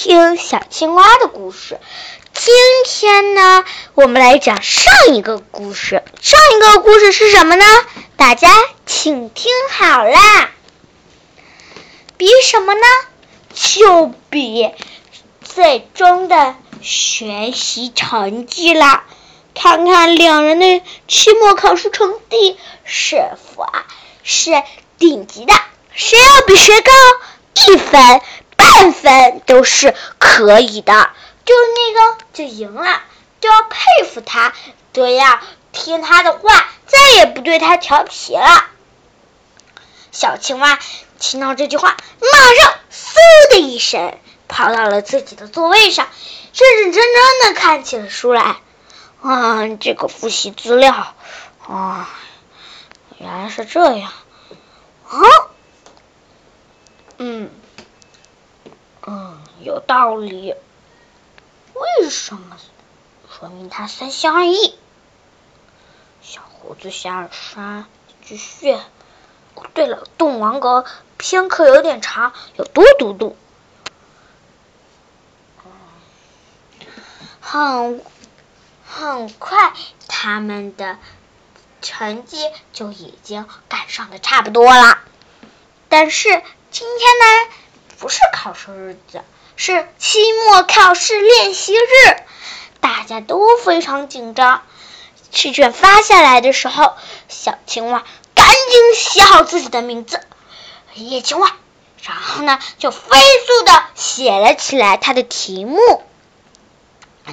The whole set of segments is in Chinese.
听小青蛙的故事。今天呢，我们来讲上一个故事。上一个故事是什么呢？大家请听好啦。比什么呢？就比最终的学习成绩啦。看看两人的期末考试成绩是否啊是顶级的？谁要比谁高一分、半分都是可以的。就那个就赢了，就要佩服他，都要听他的话，再也不对他调皮了。小青蛙听到这句话，马上嗖的一声跑到了自己的座位上，认认真真的看起了书来。啊，这个复习资料啊，原来是这样啊，嗯，嗯，有道理。为什么？说明他三心二意。小胡子下山继续。对了，动王国篇课有点长，要多读读。很很快，他们的成绩就已经赶上的差不多了。但是今天呢，不是考试日子。是期末考试练习日，大家都非常紧张。试卷发下来的时候，小青蛙赶紧写好自己的名字，叶青蛙，然后呢就飞速的写了起来它的题目。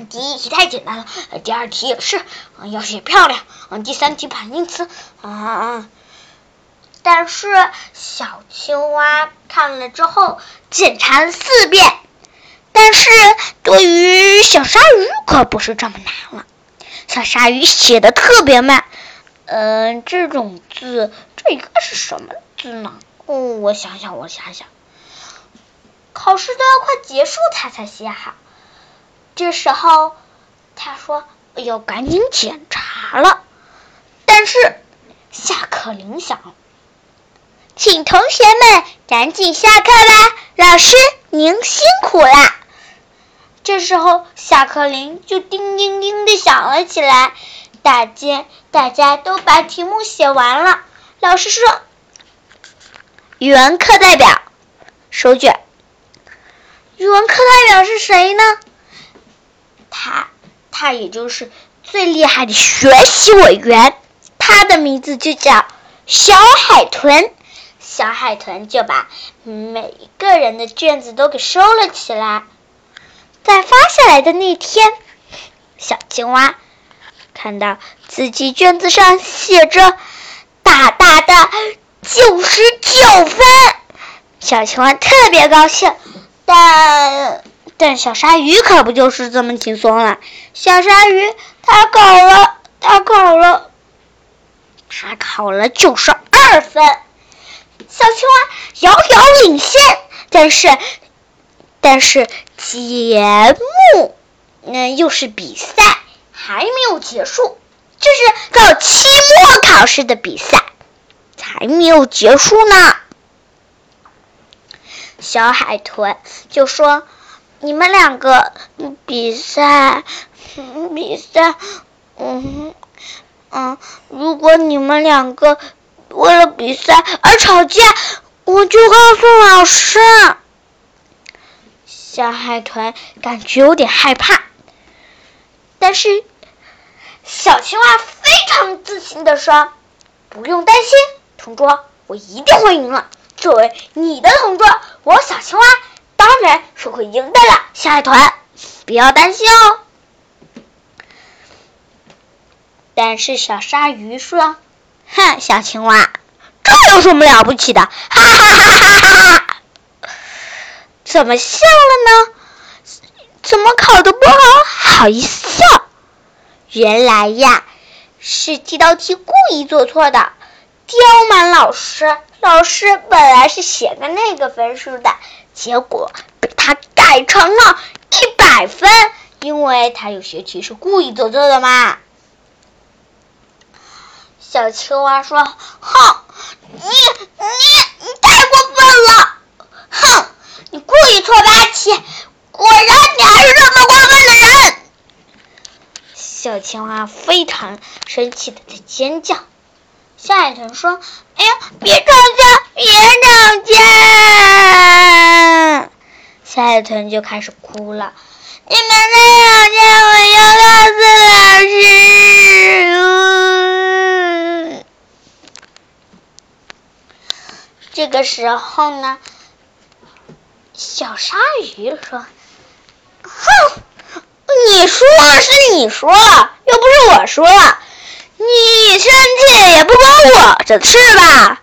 第一题太简单了，第二题也是，要写漂亮。第三题反义词，啊。但是小青蛙看了之后，检查了四遍。但是对于小鲨鱼可不是这么难了，小鲨鱼写的特别慢，嗯，这种字，这应该是什么字呢？哦，我想想，我想想，考试都要快结束，他才写好。这时候他说要赶紧检查了，但是下课铃响了，请同学们赶紧下课吧，老师您辛苦啦。这时候，下课铃就叮叮叮的响了起来。大家大家都把题目写完了。老师说：“语文课代表收卷。”语文课代表是谁呢？他，他也就是最厉害的学习委员。他的名字就叫小海豚。小海豚就把每一个人的卷子都给收了起来。在发下来的那天，小青蛙看到自己卷子上写着大大的九十九分，小青蛙特别高兴。但但小鲨鱼可不就是这么轻松了？小鲨鱼它考了，它考了，它考了九十二分，小青蛙遥遥领先。但是。但是节目，嗯，又是比赛，还没有结束。这是到期末考试的比赛，才没有结束呢。小海豚就说：“你们两个比赛，比赛，嗯嗯，如果你们两个为了比赛而吵架，我就告诉老师。”小海豚感觉有点害怕，但是小青蛙非常自信的说：“不用担心，同桌，我一定会赢了。作为你的同桌，我小青蛙当然是会赢的了。”小海豚，不要担心哦。但是小鲨鱼说：“哼，小青蛙，这有什么了不起的？哈哈哈哈哈哈！”怎么笑了呢？怎么考的不好，好意思笑？原来呀，是这道题故意做错的。刁蛮老师，老师本来是写个那个分数的，结果被他改成了一百分，因为他有些题是故意做错的嘛。小青蛙说：“哼，你你你太过分了！哼。”你故意错八题，果然你还是这么过分的人！小青蛙非常生气的在尖叫。小海豚说：“哎呀，别吵架，别吵架！”小海豚就开始哭了。你们再吵架，我要告诉老师。这个时候呢，小鲨鱼说：“哼，你说是你说了，又不是我说了。你生气也不关我的事吧？”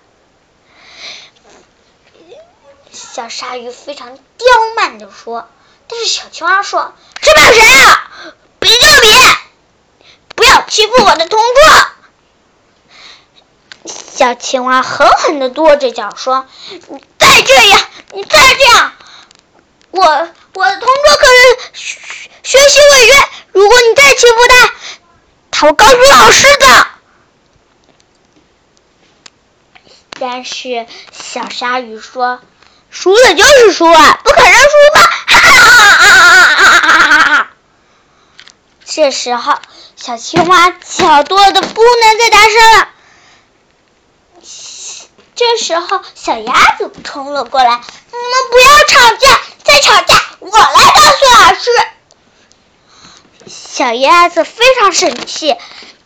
小鲨鱼非常刁蛮的说。但是小青蛙说：“谁怕谁啊？比就比，不要欺负我的同桌。”小青蛙狠狠的跺着脚说：“你再这样，你再这样，我我的同桌可是学习委员，如果你再欺负他，他会告诉老师的。”但是小鲨鱼说：“输了就是输了，不可能输吧？”啊啊啊啊啊这时候，小青蛙脚多的不能再大声了。这时候，小鸭子冲了过来：“你们不要吵架，再吵架，我来告诉老师。”小鸭子非常生气，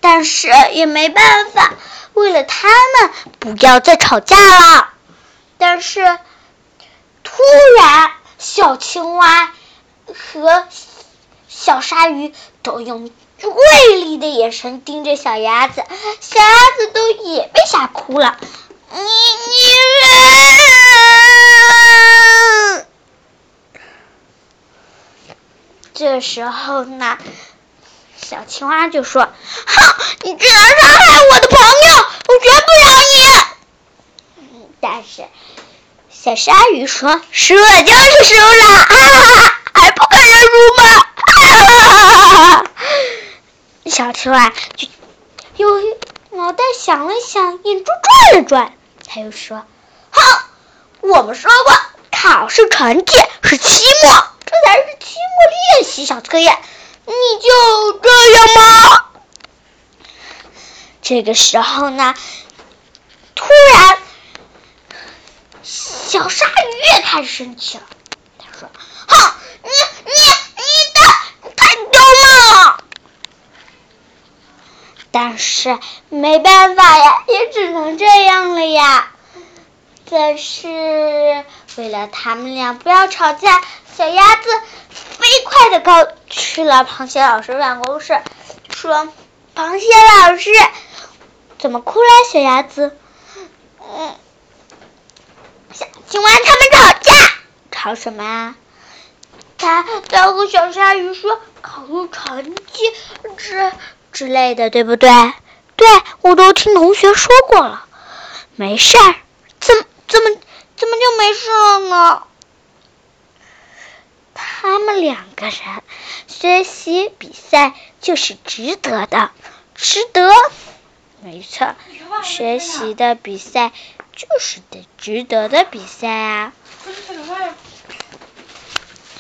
但是也没办法，为了他们不要再吵架了。但是，突然，小青蛙和。小鲨鱼都用锐利的眼神盯着小鸭子，小鸭子都也被吓哭了。你你，这时候呢，小青蛙就说：“哼，你居然伤害我的朋友，我绝不饶你！”但是小鲨鱼说：“输了就是输了，啊，还不肯认输吗？”小青蛙就又脑袋想了想，眼珠转了转，他又说：“哼，我们说过，考试成绩是期末，这才是期末练习小测验，你就这样吗？”这个时候呢，突然，小鲨鱼也开始生气了，他说：“哼，你你你的太刁蛮了。”但是没办法呀，也只能这样了呀。但是为了他们俩不要吵架，小鸭子飞快的告去了螃蟹老师办公室，说：“螃蟹老师，怎么哭了，小鸭子？”嗯，小青蛙他们吵架，吵什么啊？他他和小鲨鱼说考试成绩这。之类的，对不对？对，我都听同学说过了。没事儿，怎么怎么怎么就没事了呢？他们两个人学习比赛就是值得的，值得。没错，学习的比赛就是得值得的比赛啊。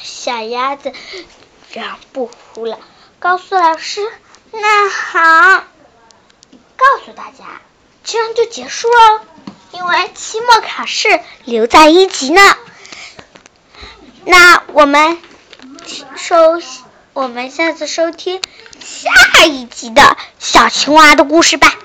小鸭子这样不哭了，告诉老师。那好，告诉大家，这样就结束了，因为期末考试留在一级呢。那我们收，我们下次收听下一集的小青蛙的故事吧。